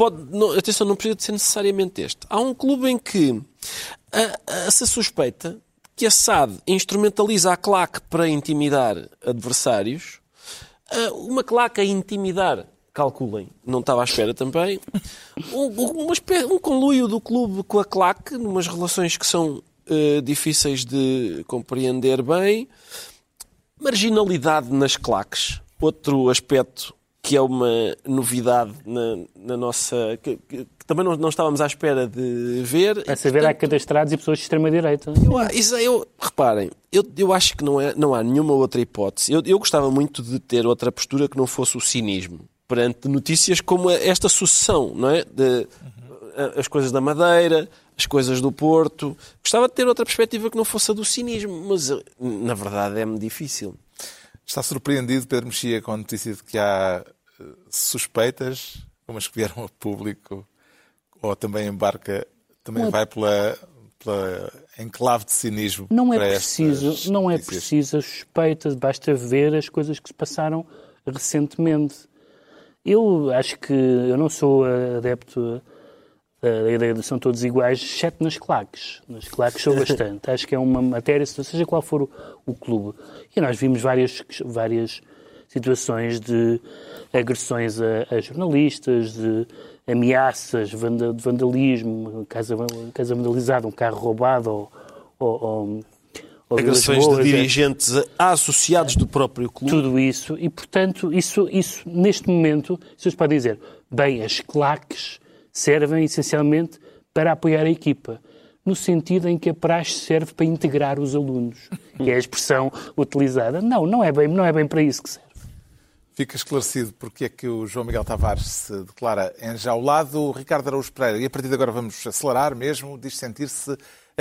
pode, não, atenção, não precisa de ser necessariamente este, há um clube em que a, a, se suspeita que a SAD instrumentaliza a claque para intimidar adversários ah, uma claque a intimidar, calculem, não estava à espera também, um, um- conluio do clube com a claque, numas relações que são eh, difíceis de compreender bem, marginalidade nas claques, outro aspecto que é uma novidade na, na nossa. que, que também não, não estávamos à espera de ver. A saber, há cadastrados e pessoas de extrema-direita. Eu, é, eu, reparem, eu, eu acho que não, é, não há nenhuma outra hipótese. Eu, eu gostava muito de ter outra postura que não fosse o cinismo perante notícias como esta sucessão, não é? De, as coisas da Madeira, as coisas do Porto. Gostava de ter outra perspectiva que não fosse a do cinismo, mas na verdade é-me difícil. Está surpreendido, Pedro Mexia, com a notícia de que há eh, suspeitas, umas que vieram a público, ou também embarca, também vai pela, pela enclave de cinismo. Não é preciso, não é preciso a suspeita, basta ver as coisas que se passaram recentemente. Eu acho que eu não sou adepto da da ideia de são todos iguais, exceto nas claques. Nas claques sou bastante. acho que é uma matéria, seja qual for o, o clube. E nós vimos várias, várias situações de agressões a, a jornalistas, de ameaças, vanda- de vandalismo, casa, casa vandalizada, um carro roubado ou, ou, ou, Agressões de é dirigentes a associados do próprio clube. tudo isso e, portanto, isso, isso neste momento, se pode dizer, bem, as claques servem essencialmente para apoiar a equipa, no sentido em que a praxe serve para integrar os alunos, que é a expressão utilizada. Não, não é bem, não é bem para isso que serve. Fica esclarecido porque é que o João Miguel Tavares se declara enjaulado. O Ricardo Araújo Pereira, e a partir de agora vamos acelerar mesmo, diz sentir-se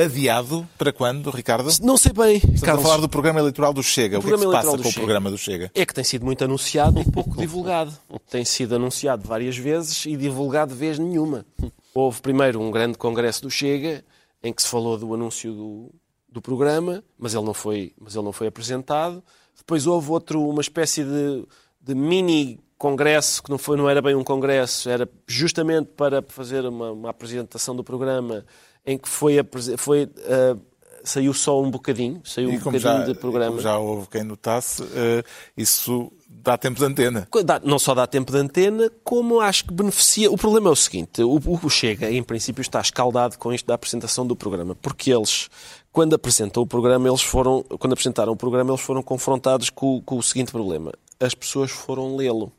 adiado. Para quando, Ricardo? Não sei bem, Estamos Carlos. a falar do programa eleitoral do Chega. O, que é que se passa com o programa do Chega? É que tem sido muito anunciado e pouco *laughs* divulgado. Tem sido anunciado várias vezes e divulgado vez nenhuma. Houve primeiro um grande congresso do Chega, em que se falou do anúncio do, do programa, mas ele, não foi, mas ele não foi apresentado. Depois houve outro, uma espécie de, de mini congresso, que não, foi, não era bem um congresso, era justamente para fazer uma, uma apresentação do programa, em que foi, foi ah, saiu só um bocadinho, saiu um E como bocadinho já, de programa. como já houve quem notasse, eh, isso dá tempo de antena. Dá- Não só dá tempo de antena, como acho que beneficia. O problema é o seguinte: o, o Chega, em princípio, está escaldado com isto da apresentação do programa, porque eles, quando apresentam o programa, eles foram, quando apresentaram o programa, eles foram confrontados com, com o seguinte problema: as pessoas foram lê-lo.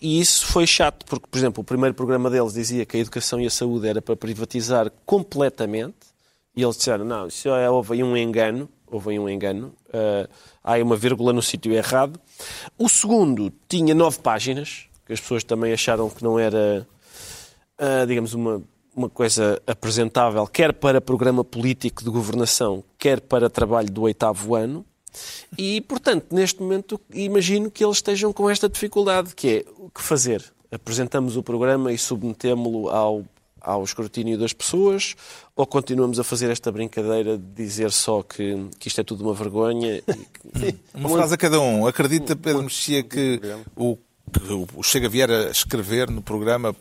E isso foi chato, porque, por exemplo, o primeiro programa deles dizia que a educação e a saúde era para privatizar completamente, e eles disseram: não, isso é, houve aí um engano, houve aí um engano, ah, há aí uma vírgula no sítio errado. O segundo tinha nove páginas, que as pessoas também acharam que não era, ah, digamos, uma, uma coisa apresentável, quer para programa político de governação, quer para trabalho do oitavo ano. E, portanto, neste momento, imagino que eles estejam com esta dificuldade, que é o que fazer? Apresentamos o programa e submetemos-lo ao, ao escrutínio das pessoas ou continuamos a fazer esta brincadeira de dizer só que, que isto é tudo uma vergonha? *laughs* Uma frase a cada um. Acredita, Pedro Mexia, que o que o Chega vier a escrever no programa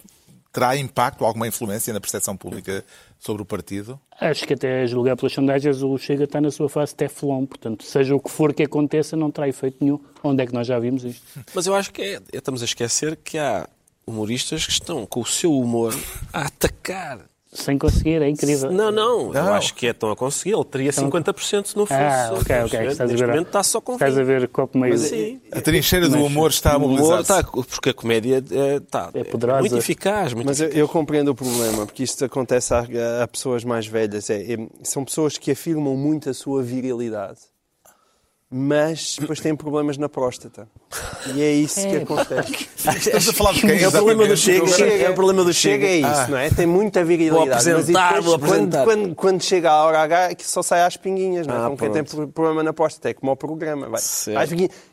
terá impacto, alguma influência na percepção pública sobre o partido? Acho que até a julgar pelas sondagens o Chega está na sua fase Teflon, portanto, seja o que for que aconteça, não terá efeito nenhum. Onde é que nós já vimos isto? *laughs* Mas eu acho que é, estamos a esquecer que há humoristas que estão com o seu humor a atacar. Sem conseguir, é incrível. Não, não, eu Não. acho que é tão a conseguir. Ele teria 50% se não fosse. Ah, ok, ok. Neste Estás a ver, momento está só com estás a 20%. ver copo meio... Sim. A trincheira do humor está a está, porque a comédia é, está, É poderosa. muito eficaz. Muito Mas eu, eficaz. eu compreendo o problema, porque isto acontece a, a pessoas mais velhas. É, é- são pessoas que afirmam muito a sua virilidade, mas depois têm problemas na próstata. E é isso que É. acontece. *laughs* Estamos a falar de quem? É o problema do exatamente? Chega. É o problema do Chega é Chega. isso, não é? Tem muita virilidade. Vou apresentar, mas depois, vou apresentar. Quando, quando, quando chega a hora H, que só sai às pinguinhas, não é? Ah, Como quem tem problema na próstata, é como ao programa. Vai.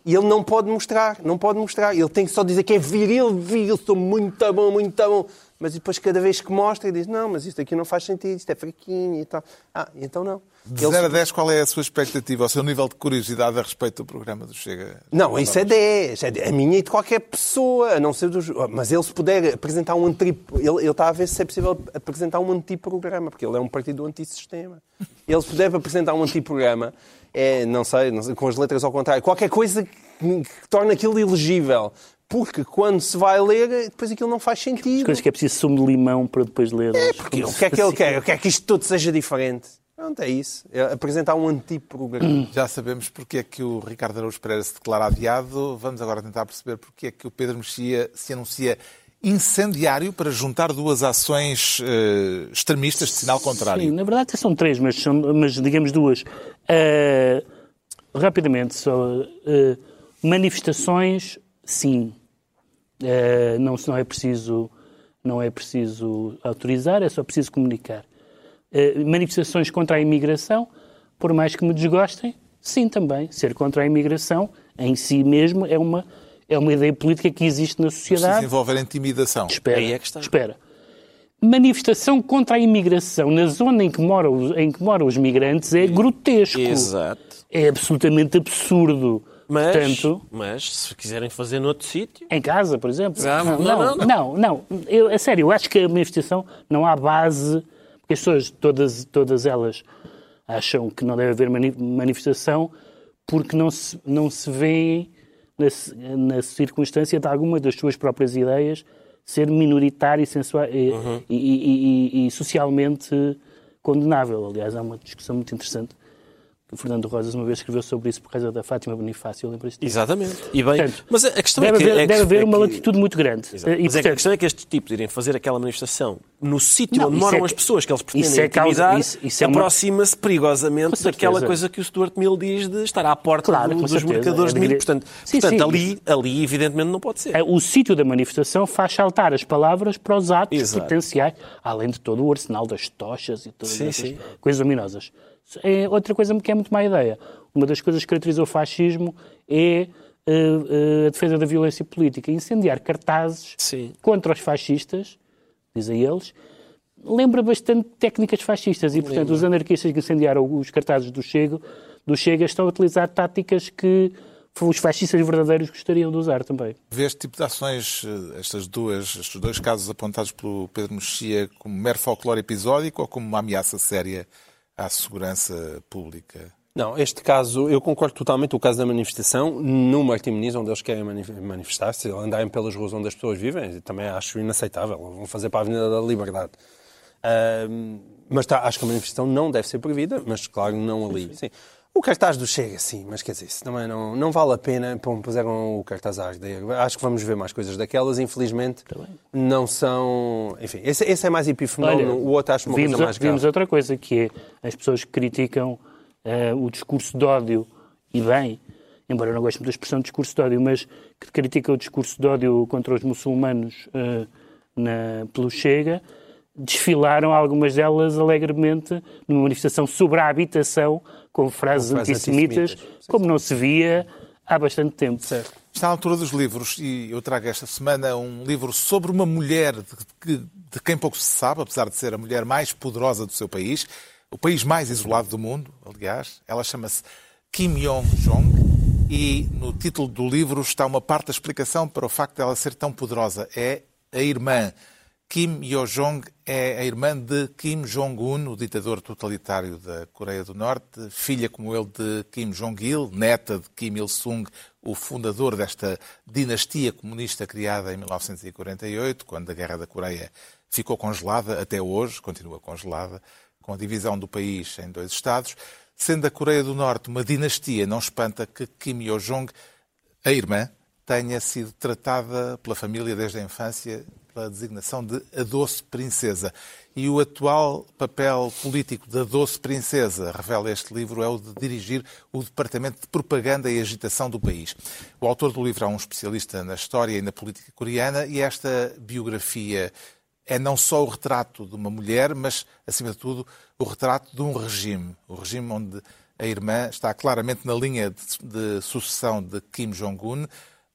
E ele não pode mostrar, não pode mostrar. Ele tem que só dizer que é viril, viril, estou muito bom, muito bom. Mas depois, cada vez que mostra, diz: Não, mas isto aqui não faz sentido, isto é fraquinho e tal. Ah, então não. De Ele- 0 a 10, qual é a sua expectativa, o seu nível de curiosidade a respeito do programa do Chega? Não, isso é 10. É 10. a minha e de qualquer pessoa, a não ser dos. Mas ele, se puder apresentar um anti. Ele, ele está a ver se é possível apresentar um antiprograma, porque ele é um partido antissistema. Ele, se puder apresentar um antiprograma, é, não sei, não sei, com as letras ao contrário, qualquer coisa que, que torne aquilo elegível. Porque quando se vai ler, depois aquilo não faz sentido. Coisas que é preciso sumo de limão para depois ler. É, porque o que é que ele quer? Ele quer que isto tudo seja diferente. Pronto, é isso. É apresentar um antiprograma. *clears throat* Já sabemos porque é que o Ricardo Araújo Pereira se declara adiado. Vamos agora tentar perceber porque é que o Pedro Mexia se anuncia incendiário para juntar duas ações eh, extremistas de sinal contrário. Sim, na verdade até são três, mas, são, mas digamos duas. Ah, rapidamente, só. ah, manifestações, sim. Ah, não, não, é preciso, não é preciso autorizar, é só preciso comunicar. Ah, manifestações contra a imigração, por mais que me desgostem, sim também. Ser contra a imigração, em si mesmo, é uma, é uma ideia política que existe na Precisa sociedade. envolver intimidação. Espera, Aí é que está. espera. Manifestação contra a imigração na zona em que moram os, em que moram os migrantes é grotesco. Exato. É absolutamente absurdo. Mas, Portanto, mas se quiserem fazer noutro sítio, em casa, por exemplo. Ah, não, não, não, não, não. não. Eu, a sério, eu acho que a manifestação não há base, porque as pessoas, todas, todas elas, acham que não deve haver mani- manifestação porque não se, não se vê na, na circunstância de alguma das suas próprias ideias ser minoritária e, sensua- e- Uhum. e- e- e- socialmente condenável. Aliás, há uma discussão muito interessante o Fernando Rosas uma vez escreveu sobre isso por causa da Fátima Bonifácio, lembra-se disso? exatamente. E bem, Portanto, mas a questão Deve é que. haver, é que- deve haver é uma latitude muito grande. Exato. E, Mas é que a portanto, questão é que estes tipos irem fazer aquela manifestação no sítio Não, onde moram é- as pessoas que eles pretendem isso é intimidar isso- isso é uma- aproxima-se perigosamente Com certeza. daquela coisa que o Stuart Mill diz de estar à porta Claro, do- dos certeza. mercadores de milho. de- Portanto, Sim, portanto sim. ali, ali, evidentemente, não pode ser. O sítio da manifestação faz saltar as palavras para os atos Exato. potenciais, além de todo o arsenal das tochas e todas sim. coisas luminosas. É outra coisa que é muito má ideia. Uma das coisas que caracteriza o fascismo é eh, eh, a defesa da violência política. Incendiar cartazes Sim. contra os fascistas, dizem eles, lembra bastante técnicas fascistas e, portanto, os anarquistas que incendiaram os cartazes do Chega, do Chega estão a utilizar táticas que os fascistas verdadeiros gostariam de usar também. Vê este tipo de ações, eh, estas duas, estes dois casos apontados pelo Pedro Mexia, como mero folclore episódico ou como uma ameaça séria à segurança pública? Não, este caso, eu concordo totalmente. O caso da manifestação, no Martim Muniz, onde eles querem manifestar-se, andarem pelas ruas onde as pessoas vivem, também acho inaceitável. Vão fazer para a Avenida da Liberdade. Uh, mas tá, acho que a manifestação não deve ser proibida, mas claro, não ali. Sim. O cartaz do Chega, sim, mas quer dizer, isso também não, não vale a pena. Pô, puseram o cartaz à Acho que vamos ver mais coisas daquelas, infelizmente. Também. Não são. Enfim, esse, esse é mais epifenómeno, o outro acho uma vimos, coisa mais grave. Vimos outra coisa, que é as pessoas que criticam uh, o discurso de ódio, e bem, embora eu não goste muito da expressão discurso de ódio, mas que criticam o discurso de ódio contra os muçulmanos uh, na, pelo Chega desfilaram algumas delas alegremente numa manifestação sobre a habitação com frases, com frases antissemitas, antissemitas, como não se via há bastante tempo. Certo. Está à altura dos livros e eu trago esta semana um livro sobre uma mulher de, de quem pouco se sabe, apesar de ser a mulher mais poderosa do seu país, o país mais isolado do mundo, aliás. Ela chama-se Kim Yong-jong e no título do livro está uma parte da explicação para o facto de ela ser tão poderosa. É a irmã Kim Yo-jong é a irmã de Kim Jong-un, o ditador totalitário da Coreia do Norte, filha como ele de Kim Jong-il, neta de Kim Il-sung, o fundador desta dinastia comunista criada em 1948, quando a Guerra da Coreia ficou congelada, até hoje continua congelada, com a divisão do país em dois Estados. Sendo a Coreia do Norte uma dinastia, não espanta que Kim Yo-jong, a irmã, tenha sido tratada pela família desde a infância pela designação de a Doce Princesa. E o atual papel político da Doce Princesa, revela este livro, é o de dirigir o Departamento de Propaganda e Agitação do país. O autor do livro é um especialista na história e na política coreana e esta biografia é não só o retrato de uma mulher, mas, acima de tudo, o retrato de um regime. O regime onde a irmã está claramente na linha de, de sucessão de Kim Jong-un,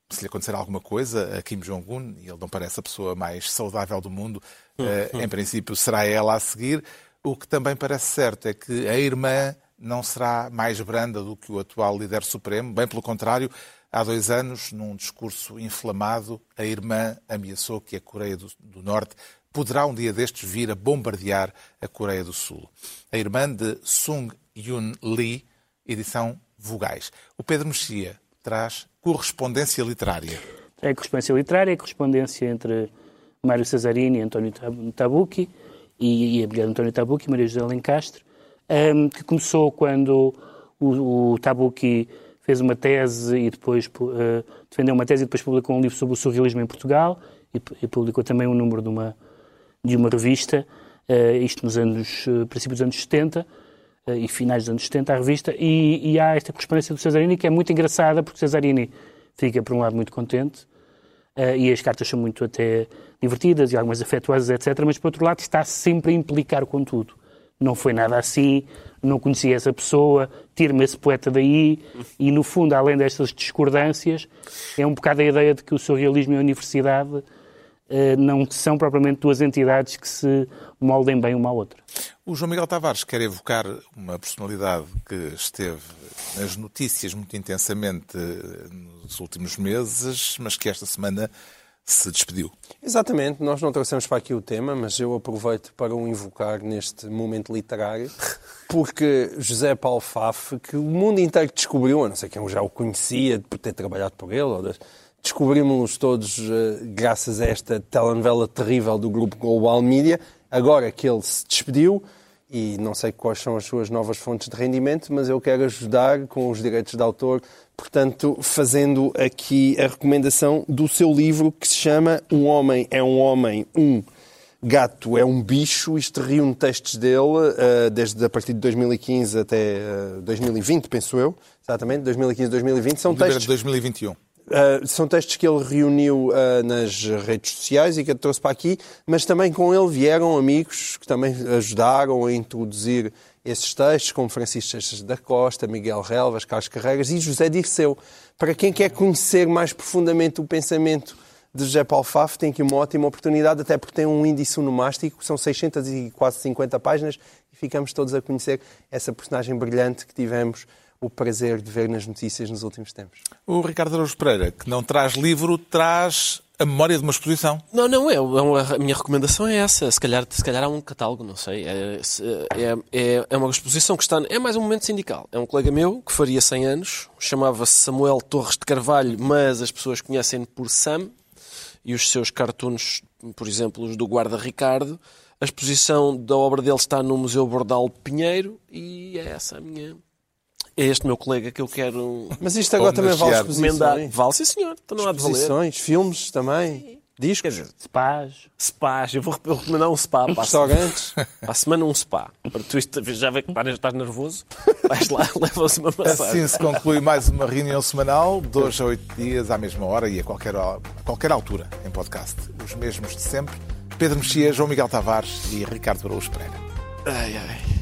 se lhe acontecer alguma coisa a Kim Jong-un, e ele não parece a pessoa mais saudável do mundo, eh, em princípio será ela a seguir. O que também parece certo é que a irmã não será mais branda do que o atual líder supremo, bem pelo contrário, há dois anos, num discurso inflamado, a irmã ameaçou que a Coreia do, do Norte poderá um dia destes vir a bombardear a Coreia do Sul. A irmã de Sung Yun Lee, edição Vogais. O Pedro Mexia traz correspondência literária. É correspondência literária, é correspondência entre Mário Cesarini e António Tabucchi, e, a mulher de António Tabucchi, Maria José Lencastre, um, que começou quando o, o Tabucchi fez uma tese e depois uh, defendeu uma tese e depois publicou um livro sobre o surrealismo em Portugal e, e publicou também um número de uma, de uma revista, uh, isto nos anos, uh, princípios dos anos 70, eh, e finais dos anos 70 a revista, e, e, há esta correspondência do Cesarini que é muito engraçada, porque Cesarini fica, por um lado, muito contente, uh, e as cartas são muito até divertidas e algumas afetuosas, etc., mas, por outro lado, está sempre a implicar com tudo. Não foi nada assim, não conhecia essa pessoa, tira-me esse poeta daí, e, no fundo, além destas discordâncias, é um bocado a ideia de que o surrealismo e a universidade eh, não são propriamente duas entidades que se moldem bem uma à outra. O João Miguel Tavares quer evocar uma personalidade que esteve nas notícias muito intensamente nos últimos meses, mas que esta semana se despediu. Exatamente, nós não trouxemos para aqui o tema, mas eu aproveito para o invocar neste momento literário, *laughs* porque José Paulo Faf, que o mundo inteiro descobriu, a não sei quem já o conhecia por ter trabalhado por ele, ou descobrimos-los todos uh, graças a esta telenovela terrível do grupo Global Media. Agora que ele se despediu, e não sei quais são as suas novas fontes de rendimento, mas eu quero ajudar com os direitos de autor, portanto, fazendo aqui a recomendação do seu livro que se chama Um Homem é um Homem, um Gato é um Bicho. Isto reúne textos dele uh, desde a partir de 2015 até uh, 2020, penso eu. Exatamente, 2015 2020. São textos. de 2021. Uh, são textos que ele reuniu uh, nas redes sociais e que trouxe para aqui, mas também com ele vieram amigos que também ajudaram a introduzir esses textos, como Francisco Seixas da Costa, Miguel Relvas, Carlos Carregas e José Dirceu. Para quem quer conhecer mais profundamente o pensamento de José Paulo Faf, tem aqui uma ótima oportunidade, até porque tem um índice onomástico, são 600 e quase 50 páginas, e ficamos todos a conhecer essa personagem brilhante que tivemos o prazer de ver nas notícias nos últimos tempos. O Ricardo Araújo Pereira, que não traz livro, traz a memória de uma exposição. Não, não, é, é uma- a minha recomendação é essa. Se calhar, se calhar há um catálogo, não sei. É, se- é, é, é uma exposição que está. É mais um momento sindical. É um colega meu que faria 100 anos, chamava-se Samuel Torres de Carvalho, mas as pessoas conhecem-no por Sam e os seus cartoons, por exemplo, os do Guarda Ricardo. A exposição da obra dele está no Museu Bordal de Pinheiro e é essa a minha. É este meu colega que eu quero Mas isto agora também vale exposições. Vale, sim, senhor. Então não há de valer. Exposições, filmes também, discos, Quer dizer, Spas. spas. Eu vou recomendar um spa para a restaurantes. Para a semana um spa. Para tu isto- já vê que estás- estás nervoso, vais lá, *laughs* leva-se uma massagem. Assim se conclui mais uma reunião semanal, de hoje a oito dias, à mesma hora e a qualquer, a qualquer altura, em podcast. Os mesmos de sempre. Pedro Mexias, João Miguel Tavares e Ricardo Araújo Pereira. Ai, ai.